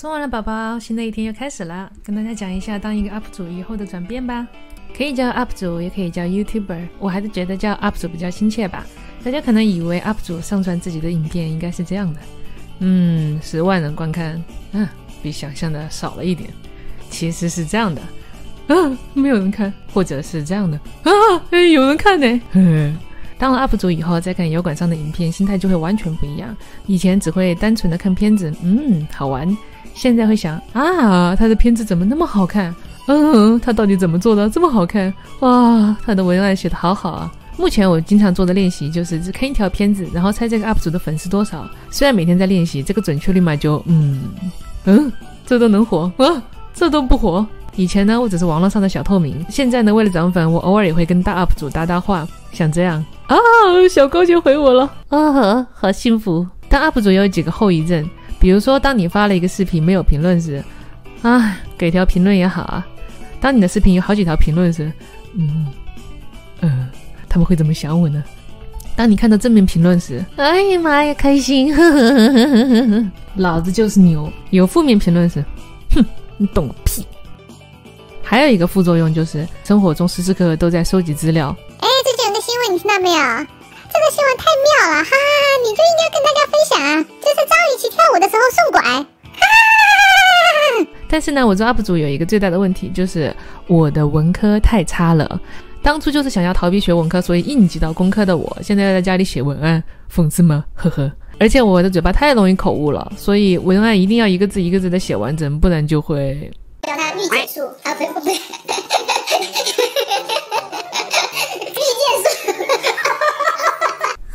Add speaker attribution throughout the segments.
Speaker 1: 送完了宝宝，新的一天又开始了，跟大家讲一下当一个 UP 主以后的转变吧。可以叫 UP 主，也可以叫 YouTuber，我还是觉得叫 UP 主比较亲切吧。大家可能以为 UP 主上传自己的影片应该是这样的，嗯，十万人观看，嗯，比想象的少了一点。其实是这样的，啊，没有人看，或者是这样的，啊，有人看呢。当了 UP 主以后，再看油管上的影片，心态就会完全不一样。以前只会单纯的看片子，嗯，好玩。现在会想啊，他的片子怎么那么好看？嗯，他到底怎么做的这么好看？哇，他的文案写的好好啊！目前我经常做的练习就是只看一条片子，然后猜这个 UP 主的粉丝多少。虽然每天在练习，这个准确率嘛就嗯嗯，这都能火啊，这都不火。以前呢，我只是网络上的小透明，现在呢，为了涨粉，我偶尔也会跟大 UP 主搭搭话，像这样啊，小高就回我了啊，好幸福。但 UP 主有几个后遗症。比如说，当你发了一个视频没有评论时，啊，给条评论也好啊。当你的视频有好几条评论时，嗯，嗯，他们会怎么想我呢？当你看到正面评论时，哎呀妈呀，开心，呵呵呵呵呵老子就是牛。有负面评论时，哼，你懂个屁。还有一个副作用就是，生活中时时刻刻都在收集资料。
Speaker 2: 听到没有？这个新闻太妙了，哈哈！你就应该跟大家分享啊！这是张雨绮跳舞的时候送拐，哈哈！
Speaker 1: 但是呢，我做 UP 主有一个最大的问题，就是我的文科太差了。当初就是想要逃避学文科，所以应急到工科的我，现在要在家里写文案，讽刺吗？呵呵。而且我的嘴巴太容易口误了，所以文案一定要一个字一个字的写完整，不然就会
Speaker 2: 叫他预结束啊！不不不。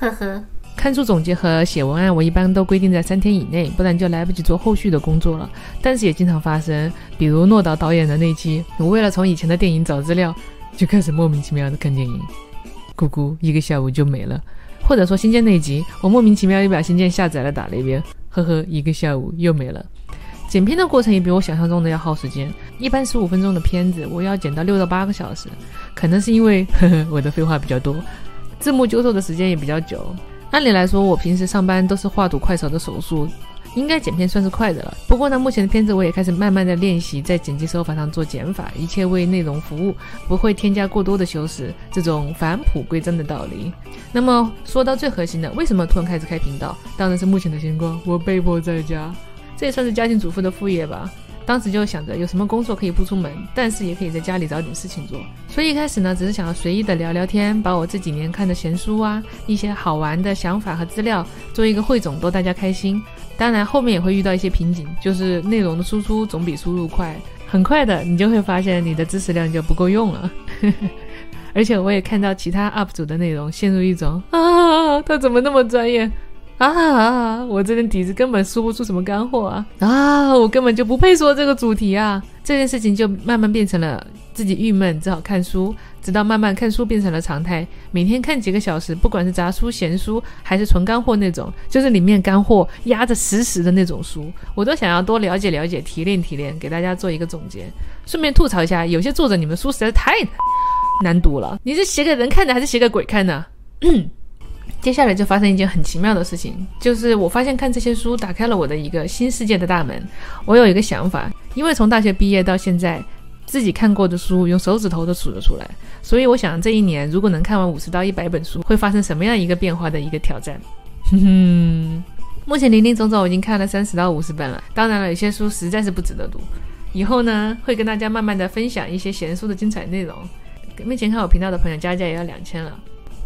Speaker 1: 呵呵，看书总结和写文案，我一般都规定在三天以内，不然就来不及做后续的工作了。但是也经常发生，比如诺导导演的那期，我为了从以前的电影找资料，就开始莫名其妙的看电影，咕咕，一个下午就没了。或者说新建那集，我莫名其妙又把新建下载了打了一遍，呵呵，一个下午又没了。剪片的过程也比我想象中的要耗时间，一般十五分钟的片子，我要剪到六到八个小时，可能是因为呵呵我的废话比较多。字幕纠错的时间也比较久。按理来说，我平时上班都是画图快手的手速，应该剪片算是快的了。不过呢，目前的片子我也开始慢慢的练习，在剪辑手法上做减法，一切为内容服务，不会添加过多的修饰，这种返璞归真的道理。那么说到最核心的，为什么突然开始开频道？当然是目前的情况，我被迫在家，这也算是家庭主妇的副业吧。当时就想着有什么工作可以不出门，但是也可以在家里找点事情做。所以一开始呢，只是想要随意的聊聊天，把我这几年看的闲书啊，一些好玩的想法和资料做一个汇总，逗大家开心。当然后面也会遇到一些瓶颈，就是内容的输出总比输入快，很快的你就会发现你的知识量就不够用了。而且我也看到其他 UP 主的内容，陷入一种啊，他 怎么那么专业？啊！我这点底子根本说不出什么干货啊！啊！我根本就不配说这个主题啊！这件事情就慢慢变成了自己郁闷，只好看书，直到慢慢看书变成了常态，每天看几个小时，不管是杂书、闲书，还是纯干货那种，就是里面干货压着实实的那种书，我都想要多了解了解，提炼提炼，给大家做一个总结。顺便吐槽一下，有些作者你们书实在是太难读了，你是写给人看的还是写给鬼看的？接下来就发生一件很奇妙的事情，就是我发现看这些书打开了我的一个新世界的大门。我有一个想法，因为从大学毕业到现在，自己看过的书用手指头都数得出来，所以我想这一年如果能看完五十到一百本书，会发生什么样一个变化的一个挑战。哼 哼，目前林林总总我已经看了三十到五十本了，当然了，有些书实在是不值得读。以后呢，会跟大家慢慢的分享一些闲书的精彩内容。目前看我频道的朋友加加也要两千了。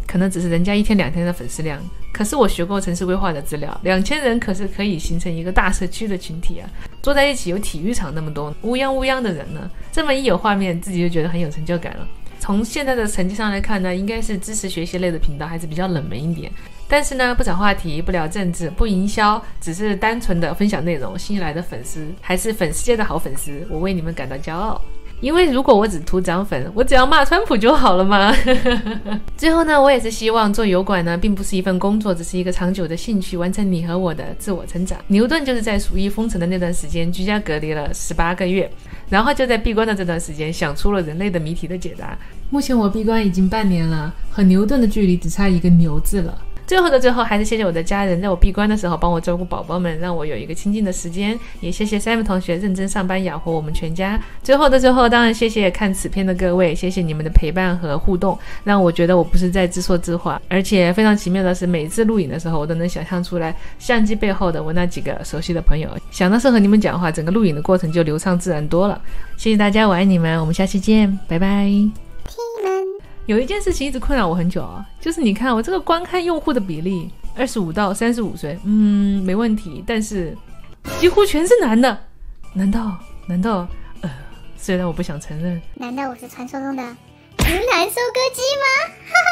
Speaker 1: 可能只是人家一天两天的粉丝量，可是我学过城市规划的资料，两千人可是可以形成一个大社区的群体啊！坐在一起有体育场那么多乌泱乌泱的人呢，这么一有画面，自己就觉得很有成就感了。从现在的成绩上来看呢，应该是知识学习类的频道还是比较冷门一点，但是呢，不找话题，不聊政治，不营销，只是单纯的分享内容，新来的粉丝还是粉丝界的好粉丝，我为你们感到骄傲。因为如果我只图涨粉，我只要骂川普就好了嘛。最后呢，我也是希望做油管呢，并不是一份工作，只是一个长久的兴趣，完成你和我的自我成长。牛顿就是在鼠疫封城的那段时间居家隔离了十八个月，然后就在闭关的这段时间想出了人类的谜题的解答。目前我闭关已经半年了，和牛顿的距离只差一个牛字了。最后的最后，还是谢谢我的家人，在我闭关的时候帮我照顾宝宝们，让我有一个清静的时间。也谢谢 Sam 同学认真上班养活我们全家。最后的最后，当然谢谢看此片的各位，谢谢你们的陪伴和互动，让我觉得我不是在自说自话。而且非常奇妙的是，每次录影的时候，我都能想象出来相机背后的我那几个熟悉的朋友。想到是和你们讲话，整个录影的过程就流畅自然多了。谢谢大家，我爱你们，我们下期见，拜拜。有一件事情一直困扰我很久啊，就是你看我这个观看用户的比例，二十五到三十五岁，嗯，没问题，但是几乎全是男的，难道难道呃，虽然我不想承认，
Speaker 2: 难道我是传说中的直男收割机吗？哈哈。